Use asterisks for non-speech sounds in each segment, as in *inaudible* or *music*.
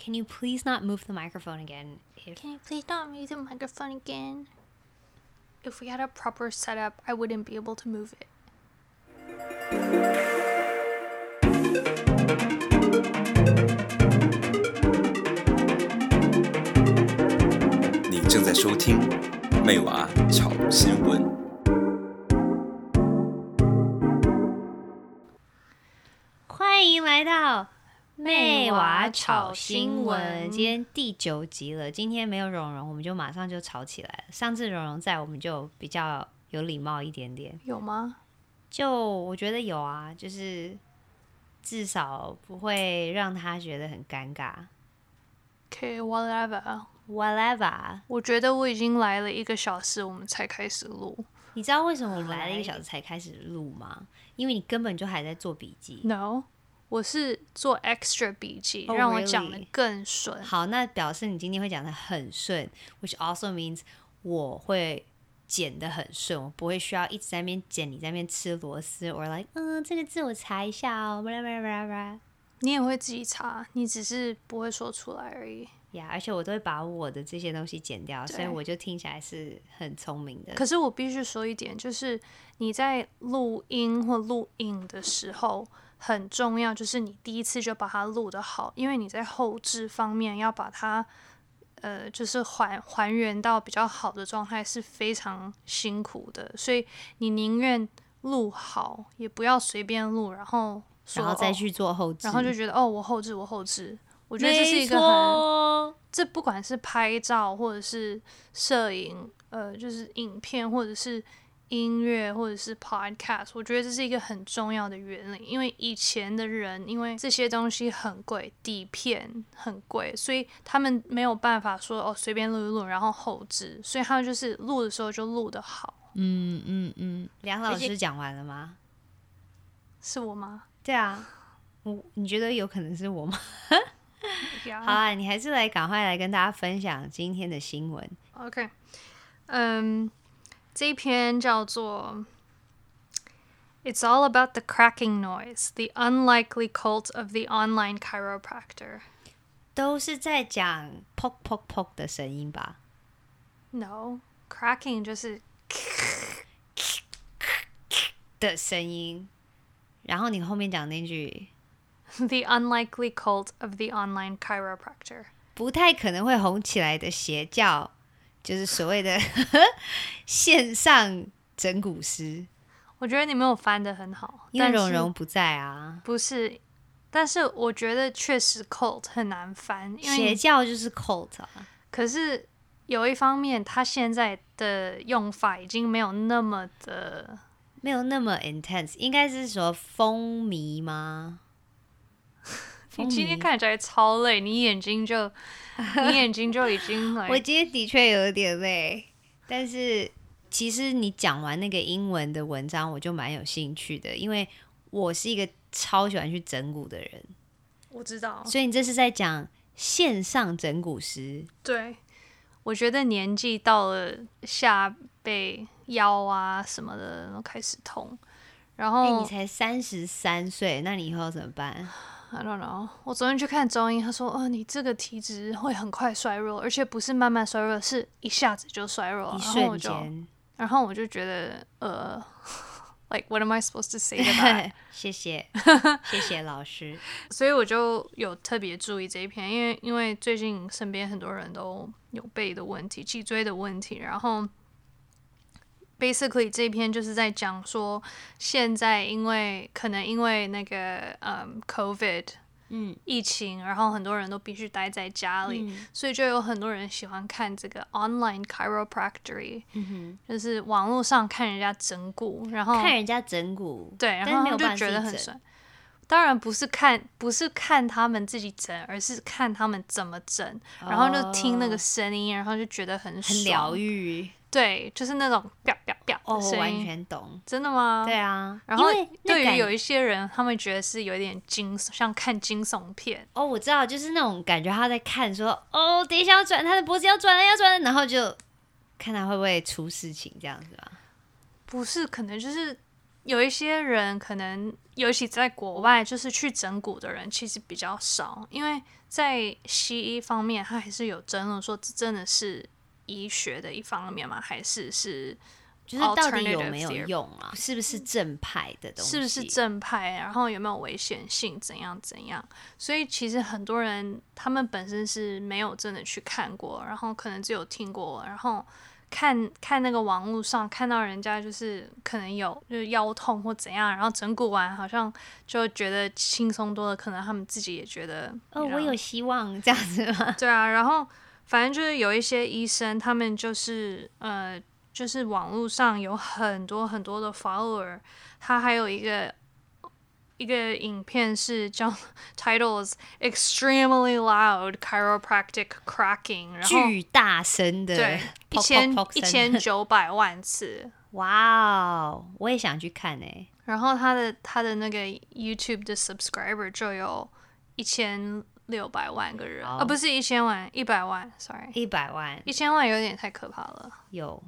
Can you please not move the microphone again? If Can you please not move the microphone again? If we had a proper setup, I wouldn't be able to move it. 你正在收听《妹娃炒新闻》。 妹娃炒新闻，今天第九集了。今天没有蓉蓉，我们就马上就吵起来了。上次蓉蓉在，我们就比较有礼貌一点点。有吗？就我觉得有啊，就是至少不会让他觉得很尴尬。Okay，whatever，whatever。我觉得我已经来了一个小时，我们才开始录。你知道为什么我来了一个小时才开始录吗？因为你根本就还在做笔记。No。我是做 extra 笔记，oh? 让我讲得更顺。好，那表示你今天会讲的很顺，which also means 我会剪的很顺，我不会需要一直在那边剪，你在那边吃螺丝，or like，嗯，这个字我查一下哦。你也会自己查，你只是不会说出来而已。呀，yeah, 而且我都会把我的这些东西剪掉，所以我就听起来是很聪明的。可是我必须说一点，就是你在录音或录影的时候。很重要，就是你第一次就把它录得好，因为你在后置方面要把它，呃，就是还还原到比较好的状态是非常辛苦的，所以你宁愿录好，也不要随便录，然后然后再去做后置，然后就觉得哦，我后置，我后置，我觉得这是一个很，这不管是拍照或者是摄影，呃，就是影片或者是。音乐或者是 podcast，我觉得这是一个很重要的原理，因为以前的人因为这些东西很贵，底片很贵，所以他们没有办法说哦随便录一录，然后后置，所以他们就是录的时候就录得好。嗯嗯嗯，梁老师讲完了吗？是我吗？对啊，我你觉得有可能是我吗？*laughs* 好啊，你还是来赶快来跟大家分享今天的新闻。OK，嗯、um。这一篇叫做《It's All About the Cracking Noise: The Unlikely Cult of the Online Chiropractor》，都是在讲 “poke poke poke” 的声音吧？No，cracking 就是的声音。然后你后面讲那句 *laughs* “The Unlikely Cult of the Online Chiropractor”，不太可能会红起来的邪教。 就是所谓的 *laughs* 线上整蛊师，我觉得你没有翻的很好，因为蓉蓉不在啊。不是，但是我觉得确实 cult 很难翻，因为邪教就是 cult 啊。可是有一方面，他现在的用法已经没有那么的，没有那么 intense，应该是说风靡吗？你今天看起来超累，你眼睛就，*laughs* 你眼睛就已经来。我今天的确有点累，但是其实你讲完那个英文的文章，我就蛮有兴趣的，因为我是一个超喜欢去整蛊的人。我知道，所以你这是在讲线上整蛊师。对，我觉得年纪到了，下背、腰啊什么的都开始痛，然后、欸、你才三十三岁，那你以后要怎么办？I don't know。我昨天去看中医，他说：“哦，你这个体质会很快衰弱，而且不是慢慢衰弱，是一下子就衰弱。”一瞬间。然后我就觉得，呃，*laughs* like what am I supposed to say？*laughs* 谢谢，*laughs* 谢谢老师。所以我就有特别注意这一篇，因为因为最近身边很多人都有背的问题、脊椎的问题，然后。Basically，这篇就是在讲说，现在因为可能因为那个嗯，COVID，嗯，疫情，然后很多人都必须待在家里，嗯、所以就有很多人喜欢看这个 online chiropractor，、嗯，就是网络上看人家整骨，然后看人家整骨，对，然后就觉得很帅。当然不是看，不是看他们自己整，而是看他们怎么整，然后就听那个声音，然后就觉得很很疗愈。对，就是那种啪啪啪的声音。哦，我完全懂。真的吗？对啊。然后对于有一些人，他们觉得是有点惊，像看惊悚片。哦，我知道，就是那种感觉，他在看说，哦，等一下要转他的脖子，要转了，要转了，然后就看他会不会出事情，这样子吧。不是，可能就是有一些人可能。尤其在国外，就是去整骨的人其实比较少，因为在西医方面，他还是有争论说这真的是医学的一方面吗？还是是？就是到底有没有用啊？是不是正派的东西？是不是正派？然后有没有危险性？怎样怎样？所以其实很多人他们本身是没有真的去看过，然后可能只有听过，然后看看那个网络上看到人家就是可能有就是腰痛或怎样，然后整骨完好像就觉得轻松多了，可能他们自己也觉得哦，我有希望这样子吗？对啊，然后反正就是有一些医生，他们就是呃。就是网络上有很多很多的 follower，他还有一个一个影片是叫 *laughs* titles extremely loud chiropractic cracking，然后巨大声的，对，一千一千九百万次，哇哦，我也想去看诶。然后他的他的那个 YouTube 的 subscriber 就有一千六百万个人，啊、oh. 哦，不是一千万，一百万，sorry，一百万，一千万有点太可怕了，有。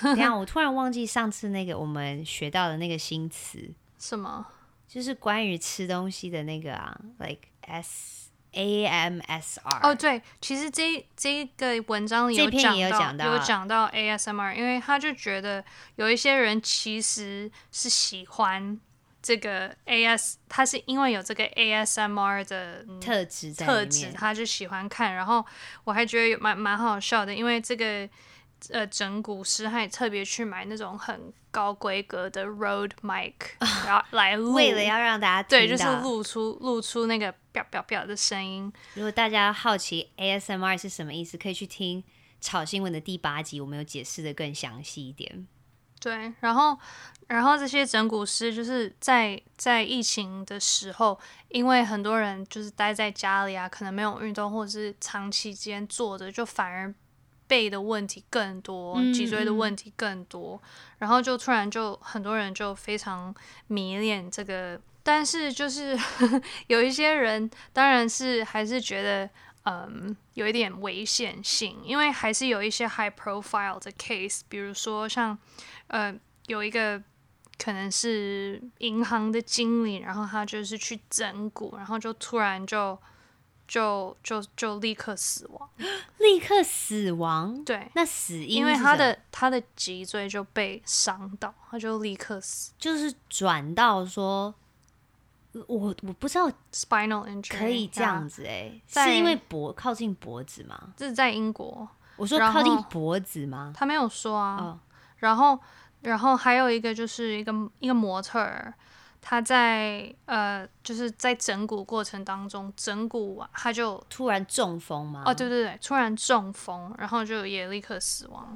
等下，我突然忘记上次那个我们学到的那个新词，什么？就是关于吃东西的那个啊，like S A M S R。哦，对，其实这这个文章里有讲到，有讲到 A S M R，因为他就觉得有一些人其实是喜欢这个 A S，他是因为有这个 A S M R 的特质，特质他就喜欢看。然后我还觉得有蛮蛮好笑的，因为这个。呃，整蛊师还特别去买那种很高规格的 Rode mic，*laughs* 然后来录，为了要让大家对，就是录出录出那个“表表表”的声音。如果大家好奇 ASMR 是什么意思，可以去听《炒新闻》的第八集，我们有解释的更详细一点。对，然后，然后这些整骨师就是在在疫情的时候，因为很多人就是待在家里啊，可能没有运动，或者是长期间坐着，就反而。背的问题更多，脊椎的问题更多，嗯、然后就突然就很多人就非常迷恋这个，但是就是 *laughs* 有一些人当然是还是觉得嗯有一点危险性，因为还是有一些 high profile 的 case，比如说像呃有一个可能是银行的经理，然后他就是去整蛊，然后就突然就。就就就立刻死亡，*gasps* 立刻死亡。对，那死因因为他的他的脊椎就被伤到，他就立刻死。就是转到说，我我不知道 spinal injury 可以这样子哎、欸，是因为脖靠近脖子吗？这是在英国。我说靠近脖子吗？他没有说啊。哦、然后然后还有一个就是一个一个模特儿。他在呃，就是在整蛊过程当中，整蛊完他就突然中风吗？哦，对对对，突然中风，然后就也立刻死亡。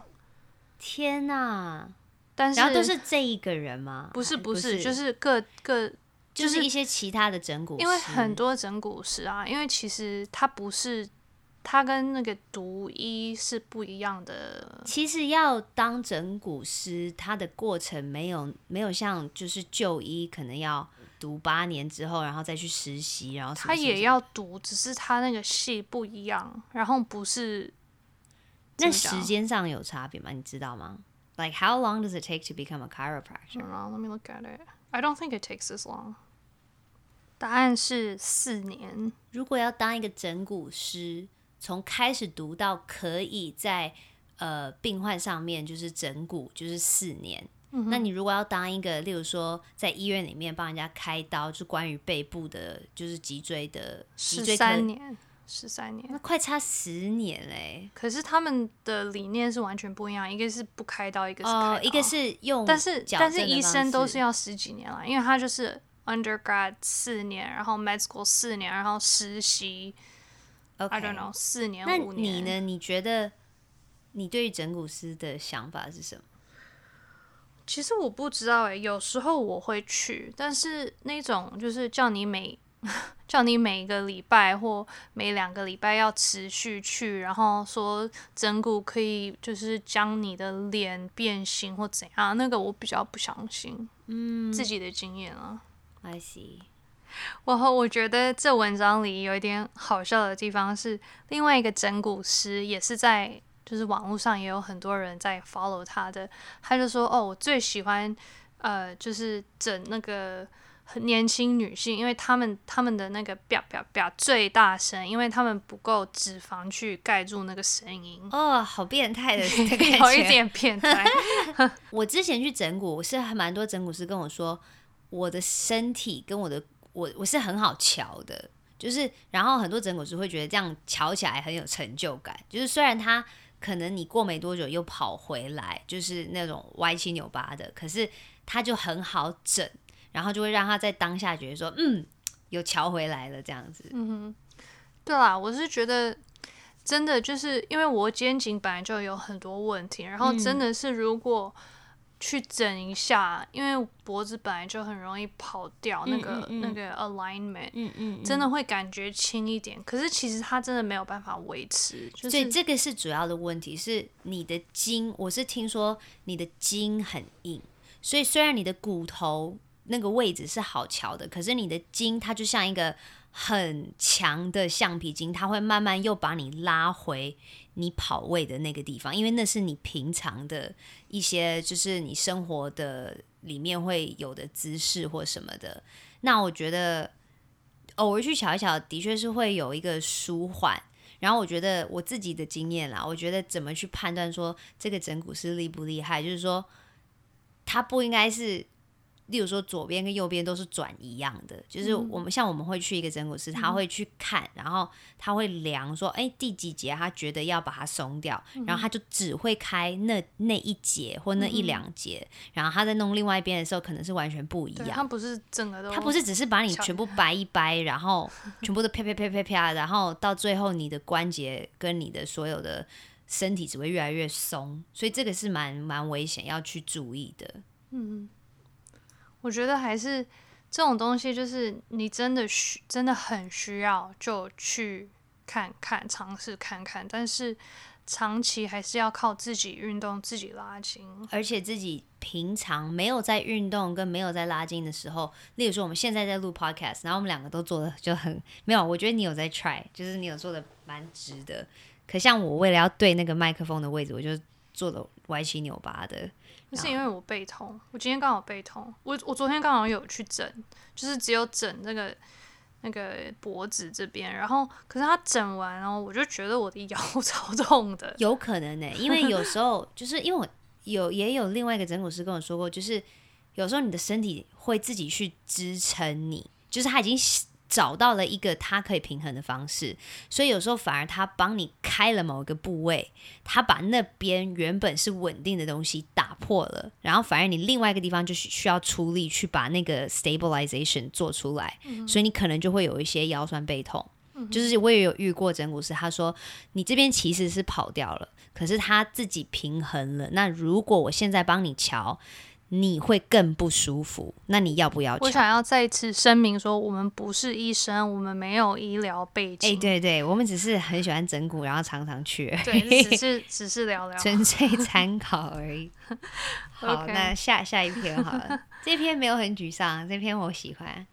天哪！但是然后都是这一个人吗？不是不是，不是就是各各就是、就是一些其他的整蛊，因为很多整蛊师啊，因为其实他不是。他跟那个读医是不一样的。其实要当整骨师，它的过程没有没有像就是就医，可能要读八年之后，然后再去实习，然后他也要读，只是他那个系不一样，然后不是。那时间上有差别吗？你知道吗？Like how long does it take to become a chiropractor? Let me look at it. I don't think it takes this long. 答案是四年。如果要当一个整骨师。从开始读到可以在呃病患上面就是整骨，就是四年。嗯、那你如果要当一个，例如说在医院里面帮人家开刀，就关于背部的，就是脊椎的，脊椎十三年，十三年，那快差十年嘞。可是他们的理念是完全不一样，一个是不开刀，一个是开一个是用，但是但是医生都是要十几年了，因为他就是 undergrad 四年，然后 med school 四年，然后实习。I don't know，四年那五年。你呢？你觉得你对于整骨师的想法是什么？其实我不知道哎、欸，有时候我会去，但是那种就是叫你每 *laughs* 叫你每一个礼拜或每两个礼拜要持续去，然后说整骨可以就是将你的脸变形或怎样，那个我比较不相信。嗯，自己的经验啊。I see。然后我觉得这文章里有一点好笑的地方是，另外一个整蛊师也是在，就是网络上也有很多人在 follow 他的，他就说：“哦，我最喜欢，呃，就是整那个很年轻女性，因为她们她们的那个表表表最大声，因为她们不够脂肪去盖住那个声音。哦，好变态的 *laughs* 感觉，有一点变态。*laughs* 我之前去整蛊，我是还蛮多整蛊师跟我说，我的身体跟我的我我是很好瞧的，就是然后很多整骨师会觉得这样瞧起来很有成就感，就是虽然他可能你过没多久又跑回来，就是那种歪七扭八的，可是他就很好整。然后就会让他在当下觉得说，嗯，有瞧回来了这样子。嗯哼，对啦，我是觉得真的就是因为我肩颈本来就有很多问题，然后真的是如果去整一下，嗯、因为脖子本来就很容易跑掉那个那个 alignment，嗯，嗯嗯，真的会感觉轻一点。可是其实它真的没有办法维持，就是、所以这个是主要的问题，是你的筋。我是听说你的筋很硬，所以虽然你的骨头。那个位置是好瞧的，可是你的筋它就像一个很强的橡皮筋，它会慢慢又把你拉回你跑位的那个地方，因为那是你平常的一些，就是你生活的里面会有的姿势或什么的。那我觉得偶尔去瞧一瞧，的确是会有一个舒缓。然后我觉得我自己的经验啦，我觉得怎么去判断说这个整骨师厉不厉害，就是说他不应该是。例如说，左边跟右边都是转一样的，就是我们像我们会去一个整骨师，他会去看，然后他会量说，哎，第几节他觉得要把它松掉，然后他就只会开那那一节或那一两节，然后他在弄另外一边的时候，可能是完全不一样。他不是整个都，他不是只是把你全部掰一掰，然后 *laughs* 全部都啪啪啪啪啪，然后到最后你的关节跟你的所有的身体只会越来越松，所以这个是蛮蛮危险要去注意的。嗯。我觉得还是这种东西，就是你真的需真的很需要，就去看看，尝试看看。但是长期还是要靠自己运动，自己拉筋。而且自己平常没有在运动跟没有在拉筋的时候，例如说我们现在在录 podcast，然后我们两个都做的就很没有。我觉得你有在 try，就是你有做的蛮直的。可像我为了要对那个麦克风的位置，我就做的歪七扭八的。是因为我背痛，我今天刚好背痛。我我昨天刚好有去整，就是只有整那个那个脖子这边，然后可是他整完，然后我就觉得我的腰 *laughs* 超痛的。有可能呢、欸，因为有 *laughs* 时候就是因为我有也有另外一个整骨师跟我说过，就是有时候你的身体会自己去支撑你，就是他已经。找到了一个他可以平衡的方式，所以有时候反而他帮你开了某一个部位，他把那边原本是稳定的东西打破了，然后反而你另外一个地方就需要出力去把那个 stabilization 做出来，嗯、所以你可能就会有一些腰酸背痛。嗯、就是我也有遇过整骨师，他说你这边其实是跑掉了，可是他自己平衡了。那如果我现在帮你乔。你会更不舒服，那你要不要？我想要再次声明说，我们不是医生，我们没有医疗背景。哎、欸，对对，我们只是很喜欢整骨，然后常常去。*laughs* 对，只是只是聊聊，纯粹参考而已。*laughs* 好，那下下一篇好了，这篇没有很沮丧，这篇我喜欢。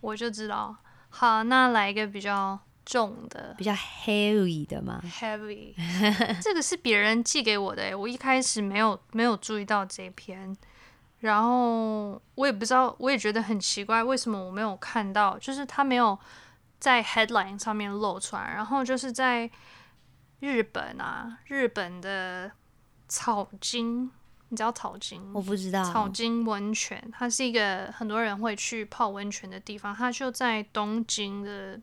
我就知道。好，那来一个比较重的，比较 heavy 的吗？Heavy，这个是别人寄给我的，我一开始没有没有注意到这篇。然后我也不知道，我也觉得很奇怪，为什么我没有看到？就是他没有在 headline 上面露出来。然后就是在日本啊，日本的草津，你知道草津？我不知道。草津温泉，它是一个很多人会去泡温泉的地方。它就在东京的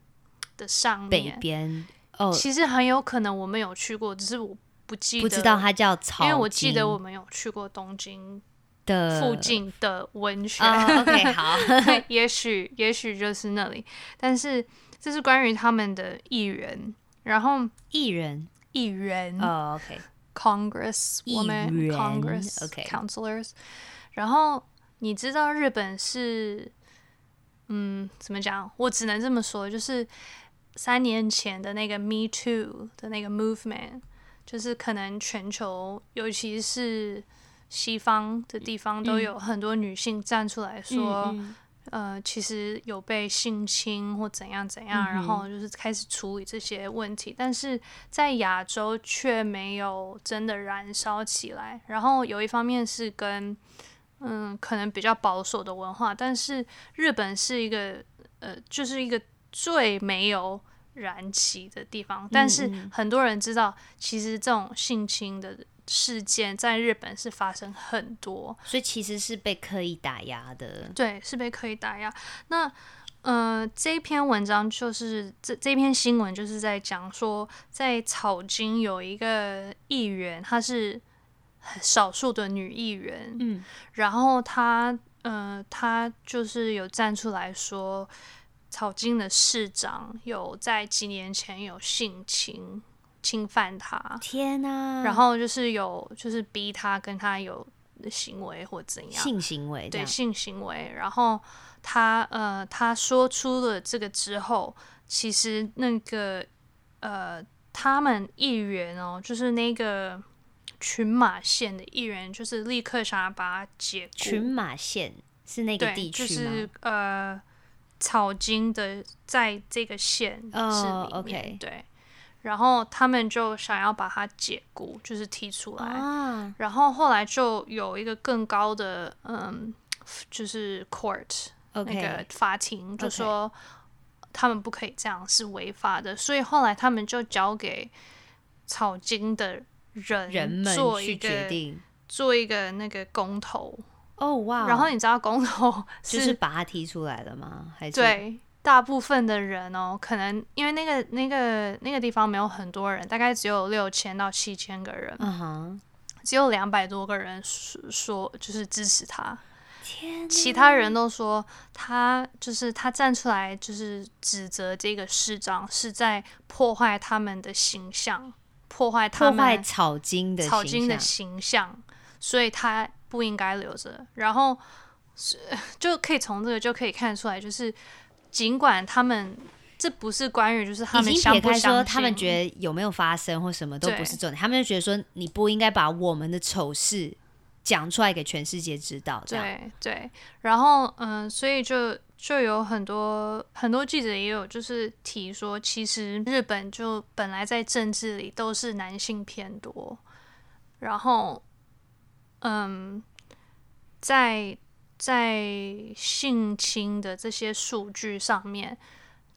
的上面北边。哦，其实很有可能我们有去过，只是我不记得。不知道它叫草津，因为我记得我们有去过东京。的附近的温泉、oh,，OK，好，*laughs* 也许也许就是那里，但是这是关于他们的议员，然后议员？议员。哦、oh,，OK，Congress，我们 Congress，OK，Councilors，然后你知道日本是，嗯，怎么讲？我只能这么说，就是三年前的那个 Me Too 的那个 movement，就是可能全球，尤其是。西方的地方都有很多女性站出来说，嗯嗯嗯、呃，其实有被性侵或怎样怎样，嗯、然后就是开始处理这些问题，但是在亚洲却没有真的燃烧起来。然后有一方面是跟嗯，可能比较保守的文化，但是日本是一个呃，就是一个最没有燃起的地方。但是很多人知道，其实这种性侵的事件在日本是发生很多，所以其实是被刻意打压的。对，是被刻意打压。那呃，这篇文章就是这这篇新闻就是在讲说，在草津有一个议员，他是。少数的女议员，嗯，然后她，呃，她就是有站出来说，草津的市长有在几年前有性侵侵犯他，天哪！然后就是有就是逼他跟他有行为或怎样性行为，对性行为。然后他呃，他说出了这个之后，其实那个呃，他们议员哦，就是那个。群马县的议员就是立刻想要把他解雇。群马县是那个地区吗？就是呃，草津的在这个县市里面。Oh, okay. 对，然后他们就想要把他解雇，就是踢出来。Oh. 然后后来就有一个更高的嗯，就是 court. 那个法庭就说他们不可以这样，是违法的。所以后来他们就交给草金的。人，人们去决定做一个那个公投哦，哇！然后你知道公投 *laughs* 是就是把他踢出来了吗？还是对大部分的人哦，可能因为那个那个那个地方没有很多人，大概只有六千到七千个人，嗯哼，只有两百多个人说说就是支持他，其他人都说他就是他站出来就是指责这个市长是在破坏他们的形象。破坏他们草金的草津的形象，所以他不应该留着。然后 *laughs* 就可以从这个就可以看出来，就是尽管他们这不是关于，就是他们相不说他们觉得有没有发生或什么都不是重点，他们就觉得说你不应该把我们的丑事讲出来给全世界知道。对对，然后嗯，所以就。就有很多很多记者也有就是提说，其实日本就本来在政治里都是男性偏多，然后，嗯，在在性侵的这些数据上面，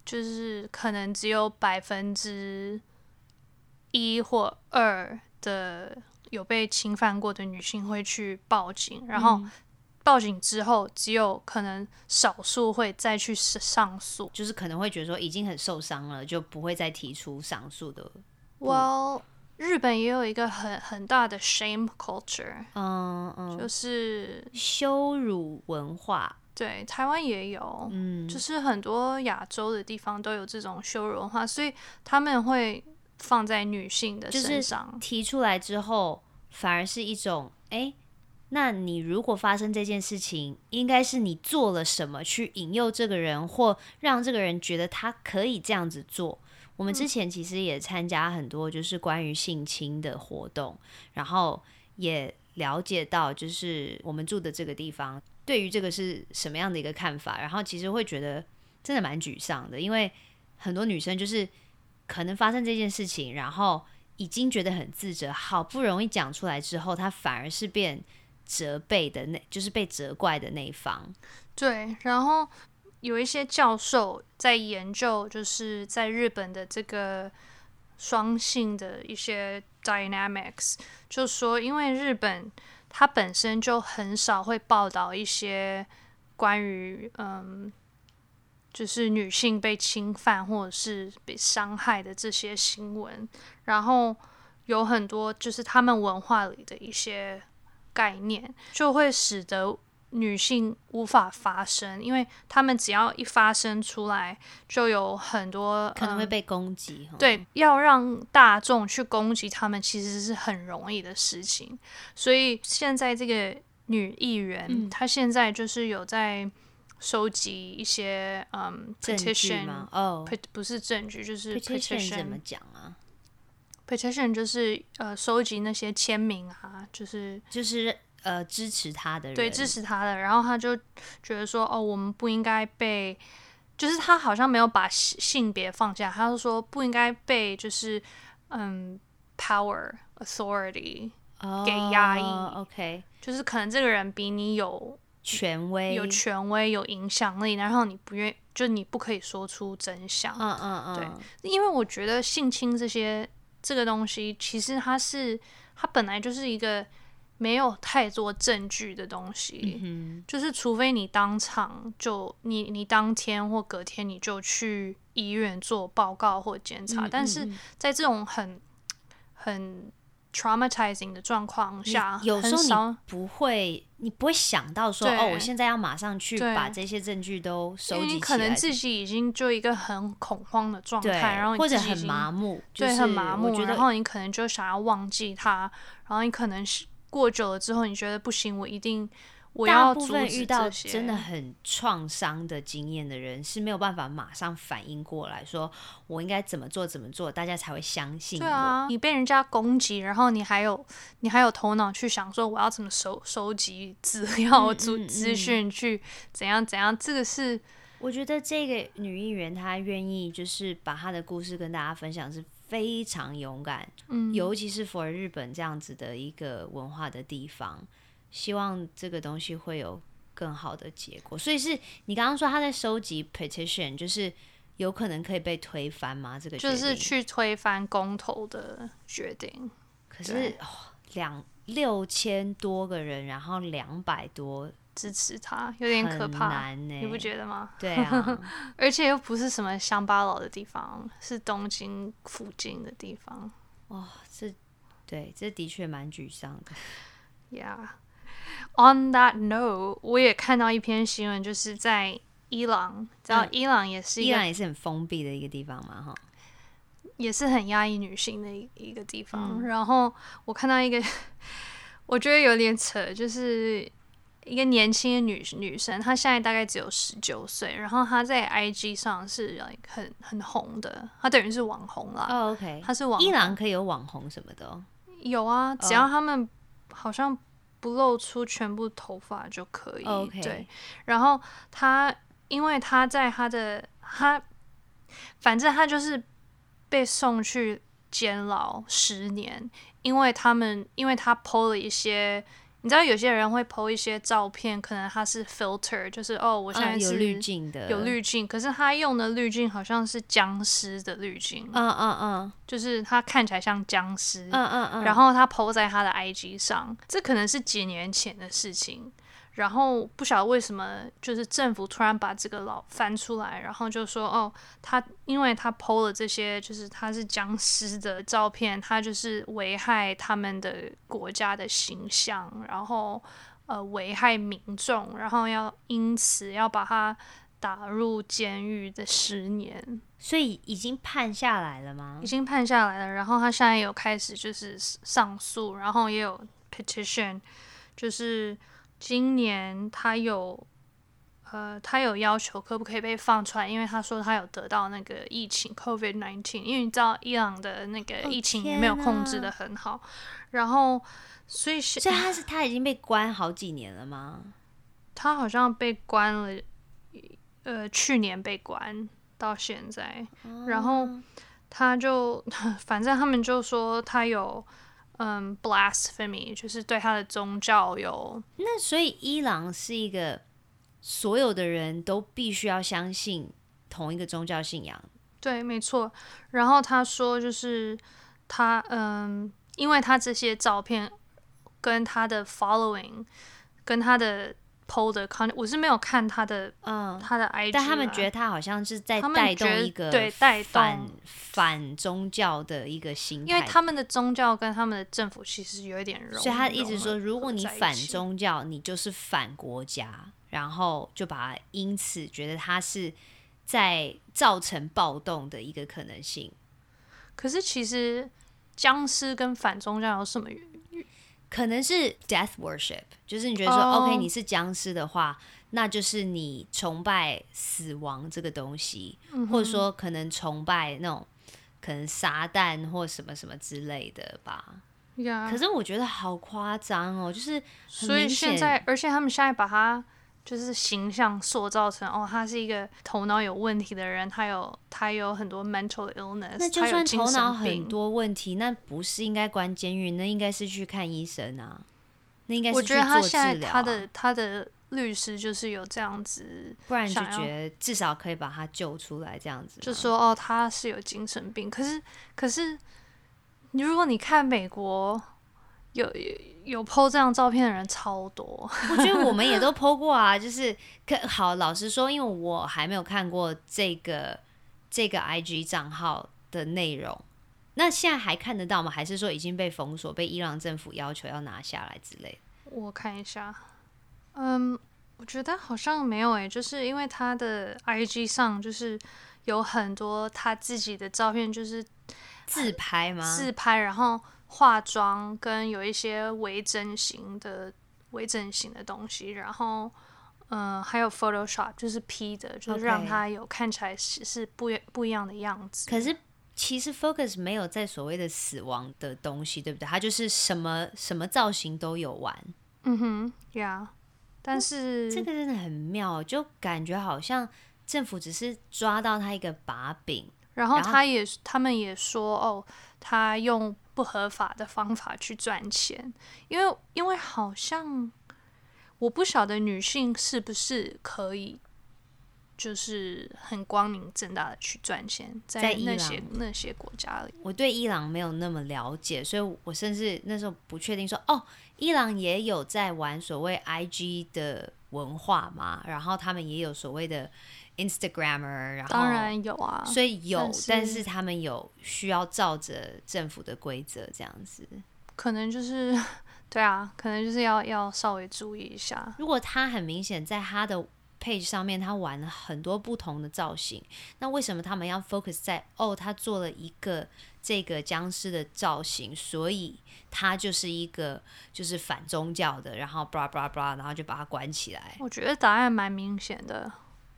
就是可能只有百分之一或二的有被侵犯过的女性会去报警，然后。嗯报警之后，只有可能少数会再去上诉，就是可能会觉得说已经很受伤了，就不会再提出上诉的。Well，日本也有一个很很大的 shame culture，嗯嗯，就是羞辱文化。对，台湾也有，嗯，就是很多亚洲的地方都有这种羞辱文化，所以他们会放在女性的身上。提出来之后，反而是一种哎。欸那你如果发生这件事情，应该是你做了什么去引诱这个人，或让这个人觉得他可以这样子做。我们之前其实也参加很多就是关于性侵的活动，然后也了解到就是我们住的这个地方对于这个是什么样的一个看法，然后其实会觉得真的蛮沮丧的，因为很多女生就是可能发生这件事情，然后已经觉得很自责，好不容易讲出来之后，她反而是变。责备的那，就是被责怪的那一方。对，然后有一些教授在研究，就是在日本的这个双性的一些 dynamics，就说因为日本它本身就很少会报道一些关于嗯，就是女性被侵犯或者是被伤害的这些新闻，然后有很多就是他们文化里的一些。概念就会使得女性无法发声，因为他们只要一发声出来，就有很多可能会被攻击。嗯、对，要让大众去攻击他们，其实是很容易的事情。所以现在这个女议员，嗯、她现在就是有在收集一些嗯 petition 哦，不是证据，就是 petition 怎么讲啊？Petition 就是呃收集那些签名啊，就是就是呃支持他的人，对，支持他的，然后他就觉得说哦，我们不应该被，就是他好像没有把性别放下，他就说不应该被就是嗯 power authority 给压抑。哦、OK，就是可能这个人比你有权威，有权威，有影响力，然后你不愿，就你不可以说出真相。嗯嗯嗯，对，因为我觉得性侵这些这个东西，其实它是它本来就是一个。没有太多证据的东西，嗯、就是除非你当场就你你当天或隔天你就去医院做报告或检查，嗯、但是在这种很很 traumatizing 的状况下，有时候你不会你不会想到说哦，我现在要马上去把这些证据都收集起来，你可能自己已经就一个很恐慌的状态，然后或者很麻木，对，就是、很麻木，然后你可能就想要忘记它，然后你可能是。过久了之后，你觉得不行，我一定我要阻止这些。真的很创伤的经验的人是没有办法马上反应过来说，我应该怎么做怎么做，大家才会相信我。对啊，你被人家攻击，然后你还有你还有头脑去想说我要怎么收收集资料、资资讯去怎样怎样，这个是我觉得这个女议员她愿意就是把她的故事跟大家分享是。非常勇敢，嗯，尤其是 for 日本这样子的一个文化的地方，希望这个东西会有更好的结果。所以是你刚刚说他在收集 petition，就是有可能可以被推翻吗？这个就是去推翻公投的决定。可是两六千多个人，然后两百多。支持他有点可怕，难欸，你不觉得吗？*laughs* 对啊，*laughs* 而且又不是什么乡巴佬的地方，是东京附近的地方。哇，这对，这的确蛮沮丧的。Yeah. On that note，我也看到一篇新闻，就是在伊朗，知道伊朗也是伊朗也是很封闭的一个地方嘛，哈，也是很压抑女性的一一个地方。嗯。然后我看到一个，*laughs* 我觉得有点扯，就是。一个年轻的女女生，她现在大概只有十九岁，然后她在 IG 上是很很红的，她等于是网红啦。哦、oh,，OK，她是网红。伊朗可以有网红什么的、哦？有啊，只要他们好像不露出全部头发就可以。Oh. 对，然后她因为她在她的她，反正她就是被送去监牢十年，因为他们因为她 PO 了一些。你知道有些人会 po 一些照片，可能他是 filter，就是哦，我现在是、嗯、有滤镜的，有滤镜，可是他用的滤镜好像是僵尸的滤镜，嗯嗯嗯，就是他看起来像僵尸，嗯嗯嗯，然后他 po 在他的 IG 上，这可能是几年前的事情。然后不晓得为什么，就是政府突然把这个老翻出来，然后就说哦，他因为他 PO 了这些，就是他是僵尸的照片，他就是危害他们的国家的形象，然后呃危害民众，然后要因此要把他打入监狱的十年。所以已经判下来了吗？已经判下来了，然后他现在有开始就是上诉，然后也有 petition，就是。今年他有，呃，他有要求可不可以被放出来，因为他说他有得到那个疫情 COVID nineteen，因为你知道伊朗的那个疫情没有控制的很好，哦、然后所以所以他是他已经被关好几年了吗？他好像被关了，呃，去年被关到现在，哦、然后他就 *laughs* 反正他们就说他有。嗯、um，blasphemy 就是对他的宗教有。那所以伊朗是一个所有的人都必须要相信同一个宗教信仰。对，没错。然后他说，就是他嗯，因为他这些照片跟他的 following 跟他的。PO 的 content 我是没有看他的，嗯，他的 IG，但他们觉得他好像是在带动一个对带动反宗教的一个心态，因为他们的宗教跟他们的政府其实有一点融，所以他一直说，如果你反宗教，你就是反国家，然后就把他因此觉得他是在造成暴动的一个可能性。可是其实僵尸跟反宗教有什么？可能是 death worship，就是你觉得说、oh.，OK，你是僵尸的话，那就是你崇拜死亡这个东西，mm -hmm. 或者说可能崇拜那种可能撒旦或什么什么之类的吧。可是我觉得好夸张哦，就是所以现在，而且他们现在把它就是形象塑造成哦，他是一个头脑有问题的人，他有他有很多 mental illness。那就算头脑很多问题，那不是应该关监狱，那应该是去看医生啊。那应该是去做治疗啊。我觉得他现在他的他的律师就是有这样子，不然就觉得至少可以把他救出来，这样子就说哦，他是有精神病。可是可是，如果你看美国。有有 po 这张照片的人超多，我觉得我们也都 *laughs* po 过啊。就是可好，老实说，因为我还没有看过这个这个 IG 账号的内容。那现在还看得到吗？还是说已经被封锁，被伊朗政府要求要拿下来之类？我看一下，嗯，我觉得好像没有诶、欸，就是因为他的 IG 上就是有很多他自己的照片，就是自拍吗？自拍，然后。化妆跟有一些微整形的微整形的东西，然后嗯、呃，还有 Photoshop 就是 P 的，就是让它有看起来是是不不一样的样子。可是其实 Focus 没有在所谓的死亡的东西，对不对？它就是什么什么造型都有玩。嗯哼，对啊。但是这个真的很妙，就感觉好像政府只是抓到他一个把柄，然后他也他们也说哦，他用。不合法的方法去赚钱，因为因为好像我不晓得女性是不是可以，就是很光明正大的去赚钱，在那些那些国家里。我对伊朗没有那么了解，所以我甚至那时候不确定说，哦，伊朗也有在玩所谓 IG 的文化嘛，然后他们也有所谓的。Instagrammer，然后当然有啊，所以有，但是，他们有需要照着政府的规则这样子，可能就是 *laughs* 对啊，可能就是要要稍微注意一下。如果他很明显在他的 page 上面，他玩了很多不同的造型，那为什么他们要 focus 在哦，他做了一个这个僵尸的造型，所以他就是一个就是反宗教的，然后 blah blah blah，然后就把他关起来。我觉得答案蛮明显的。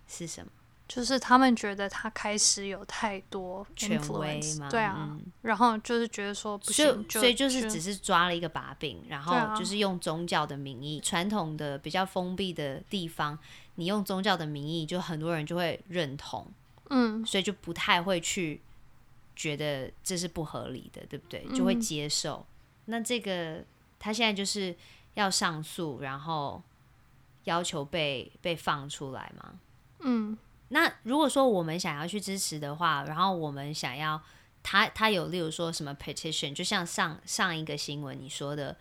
是什么？就是他们觉得他开始有太多权威嘛，对啊、嗯，然后就是觉得说不行，所以就是只是抓了一个把柄，然后就是用宗教的名义，传、啊、统的比较封闭的地方，你用宗教的名义，就很多人就会认同，嗯，所以就不太会去觉得这是不合理的，对不对？就会接受。嗯、那这个他现在就是要上诉，然后要求被被放出来嘛。嗯，那如果说我们想要去支持的话，然后我们想要他他有例如说什么 petition，就像上上一个新闻你说的，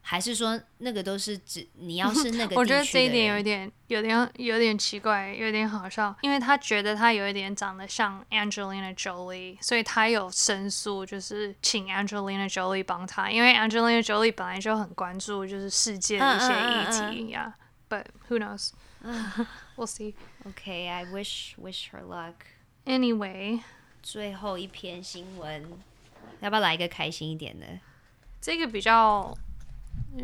还是说那个都是指你要是那个？*laughs* 我觉得这一点有一点有点有点奇怪，有点好笑，因为他觉得他有一点长得像 Angelina Jolie，所以他有申诉，就是请 Angelina Jolie 帮他，因为 Angelina Jolie 本来就很关注就是世界的一些议题呀。But who knows? *laughs* We'll see. Okay, I wish wish her luck. Anyway，最后一篇新闻，要不要来一个开心一点的？这个比较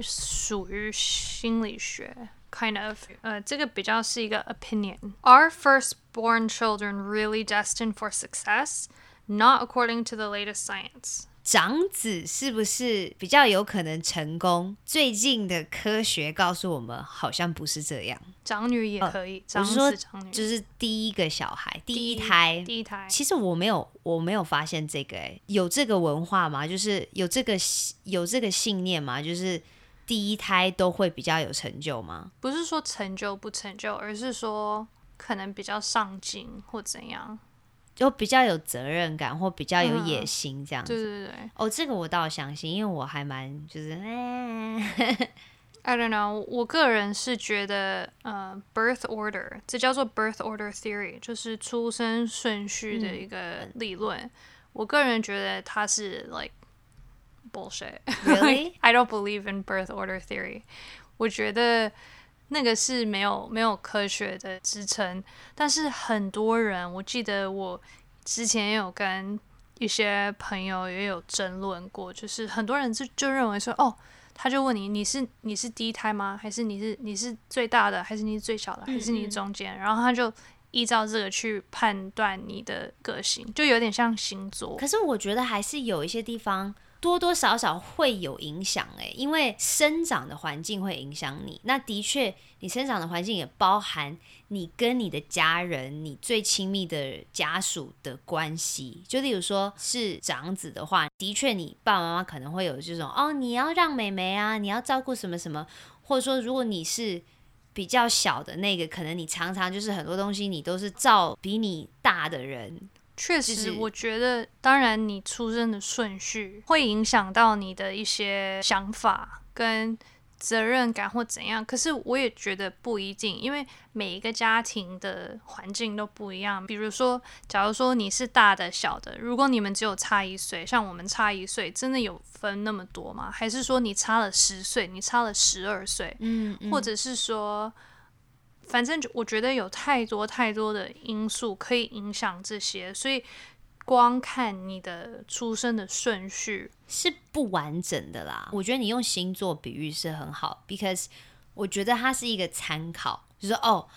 属于心理学，kind of。呃，这个比较是一个 opinion. Are firstborn children really destined for success? Not according to the latest science. 长子是不是比较有可能成功？最近的科学告诉我们，好像不是这样。长女也可以，我、说长女就是第一个小孩，第一胎，第一胎。其实我没有，我没有发现这个、欸，哎，有这个文化吗？就是有这个有这个信念吗？就是第一胎都会比较有成就吗？不是说成就不成就，而是说可能比较上进或怎样。就比较有责任感，或比较有野心这样子。嗯、对对对。哦，这个我倒相信，因为我还蛮就是，哎，I don't know。我个人是觉得，呃，birth order，这叫做 birth order theory，就是出生顺序的一个理论。嗯、我个人觉得它是 like bullshit。Really? I don't believe in birth order theory。我觉得。那个是没有没有科学的支撑，但是很多人，我记得我之前也有跟一些朋友也有争论过，就是很多人就就认为说，哦，他就问你，你是你是第一胎吗？还是你是你是最大的？还是你是最小的？还是你是中间？嗯嗯。然后他就依照这个去判断你的个性，就有点像星座。可是我觉得还是有一些地方多多少少会有影响诶，因为生长的环境会影响你。那的确，你生长的环境也包含你跟你的家人、你最亲密的家属的关系。就例如说是长子的话，的确你爸爸妈妈可能会有这种哦，你要让妹妹啊，你要照顾什么什么，或者说如果你是比较小的那个，可能你常常就是很多东西你都是照比你大的人。确实，我觉得，当然，你出生的顺序会影响到你的一些想法跟责任感或怎样。可是，我也觉得不一定，因为每一个家庭的环境都不一样。比如说，假如说你是大的、小的，如果你们只有差一岁，像我们差一岁，真的有分那么多吗？还是说你差了十岁，你差了十二岁？嗯，嗯，或者是说？反正我觉得有太多太多的因素可以影响这些，所以光看你的出生的顺序是不完整的啦。我觉得你用星座比喻是很好，because 我觉得它是一个参考，就是哦，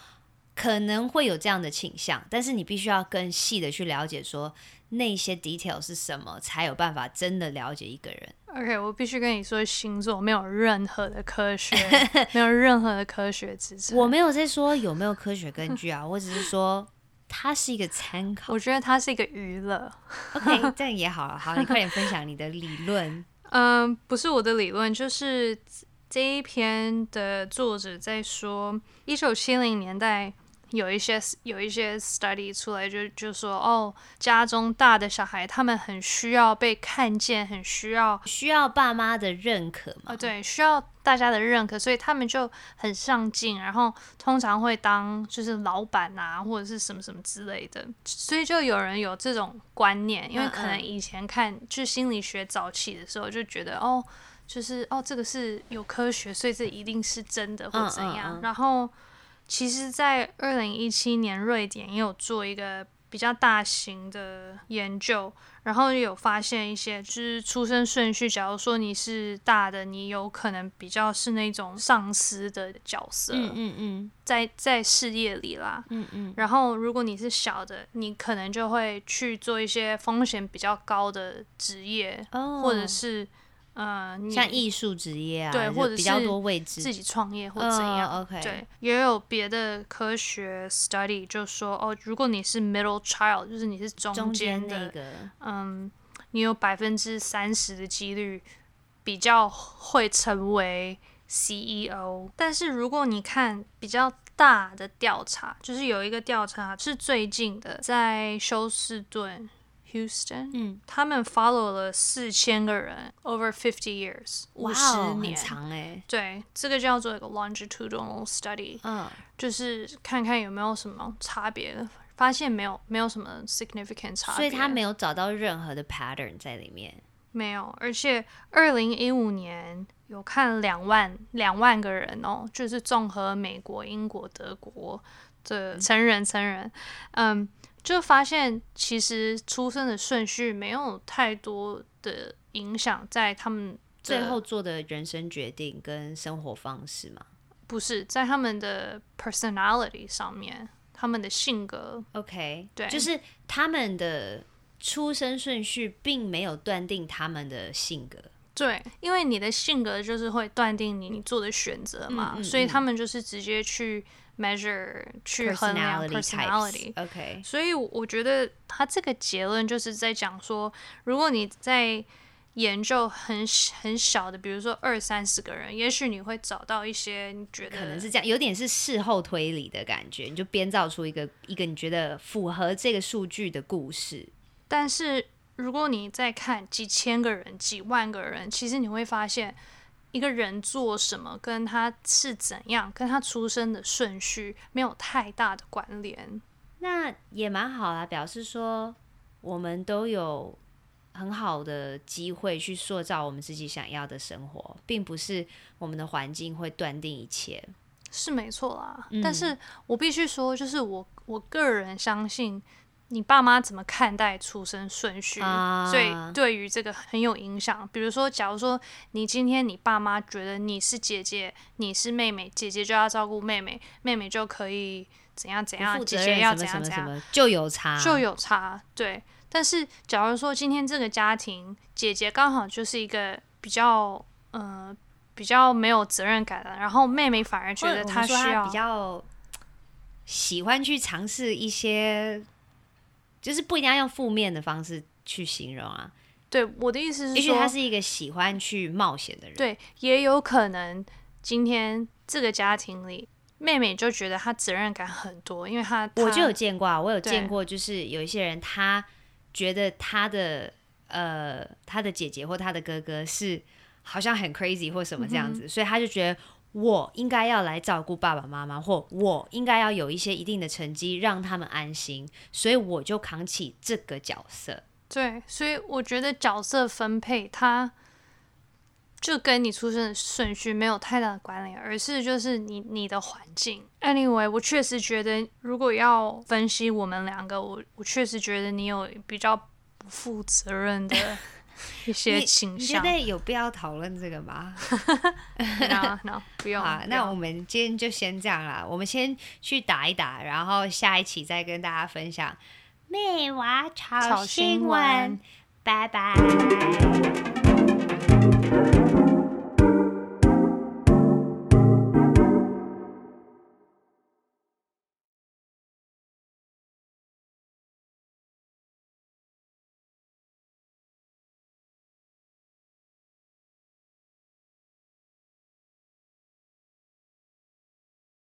可能会有这样的倾向，但是你必须要更细的去了解说那些 detail 是什么，才有办法真的了解一个人。OK，我必须跟你说，星座没有任何的科学，*laughs* 没有任何的科学支持。我没有在说有没有科学根据啊，*laughs* 我只是说它是一个参考。我觉得它是一个娱乐。OK，*laughs* 这样也好了。好，你快点分享你的理论。嗯，不是我的理论，就是这一篇的作者在说，一九七零年代。有一些有一些 study 出来就就说哦，家中大的小孩他们很需要被看见，很需要需要爸妈的认可嘛？哦，对，需要大家的认可，所以他们就很上进，然后通常会当就是老板啊，或者是什么什么之类的，所以就有人有这种观念，因为可能以前看就心理学早期的时候就觉得哦，就是哦这个是有科学，所以这一定是真的或怎样，嗯嗯嗯，然后。其实，在二零一七年，瑞典也有做一个比较大型的研究，然后有发现一些，就是出生顺序。假如说你是大的，你有可能比较是那种上司的角色，嗯嗯嗯，在在事业里啦，嗯嗯。然后，如果你是小的，你可能就会去做一些风险比较高的职业，哦，或者是。嗯，像艺术职业啊，对，或者比较多位置，自己创业或怎样、哦、，OK，对，也有别的科学 study 就说，哦，如果你是 middle child，就是你是中间的，那个、嗯，你有百分之三十的几率比较会成为 CEO。但是如果你看比较大的调查，就是有一个调查是最近的，在休斯顿。Houston，嗯，他们 follow 了四千个人，over fifty years，五十年，很长哎。对，这个叫做一个 longitudinal study，嗯，就是看看有没有什么差别，发现没有，没有什么 significant 差别，所以他没有找到任何的 pattern 在里面，没有。而且二零一五年有看两万两万个人哦，就是综合美国、英国、德国的成人成人，嗯。就发现，其实出生的顺序没有太多的影响在他们最后做的人生决定跟生活方式嘛？不是，在他们的 personality 上面，他们的性格。OK，对，就是他们的出生顺序并没有断定他们的性格。对，因为你的性格就是会断定你你做的选择嘛，嗯嗯嗯，所以他们就是直接去。Measure 去衡量 personality，OK，所以我觉得他这个结论就是在讲说，如果你在研究很很小的，比如说二三十个人，也许你会找到一些你觉得可能是这样，有点是事后推理的感觉，你就编造出一个一个你觉得符合这个数据的故事。但是如果你再看几千个人、几万个人，其实你会发现。一个人做什么，跟他是怎样，跟他出生的顺序没有太大的关联。那也蛮好啊，表示说我们都有很好的机会去塑造我们自己想要的生活，并不是我们的环境会断定一切。是没错啦，嗯，但是我必须说，就是我我个人相信。你爸妈怎么看待出生顺序？啊、所以对于这个很有影响。比如说，假如说你今天你爸妈觉得你是姐姐，你是妹妹，姐姐就要照顾妹妹，妹妹就可以怎样怎样，姐姐要怎样怎样，就有差，就有差。对，但是假如说今天这个家庭姐姐刚好就是一个比较呃比较没有责任感的，然后妹妹反而觉得她需要比较喜欢去尝试一些，就是不一定要用负面的方式去形容啊。对，我的意思是说，也许他是一个喜欢去冒险的人。对，也有可能今天这个家庭里，妹妹就觉得她责任感很多，因为她，我就有见过啊，我有见过，就是有一些人，他觉得他的呃，他的姐姐或他的哥哥是好像很 crazy 或什么这样子，嗯、所以他就觉得我应该要来照顾爸爸妈妈，或我应该要有一些一定的成绩，让他们安心，所以我就扛起这个角色。对，所以我觉得角色分配它就跟你出生的顺序没有太大的关联，而是就是你你的环境。Anyway，我确实觉得，如果要分析我们两个，我我确实觉得你有比较不负责任的一些倾向。你觉得有必要讨论这个吗？*laughs* No No，不用。好，那我们今天就先这样啦。我们先去打一打，然后下一期再跟大家分享。妹娃炒新闻，拜拜。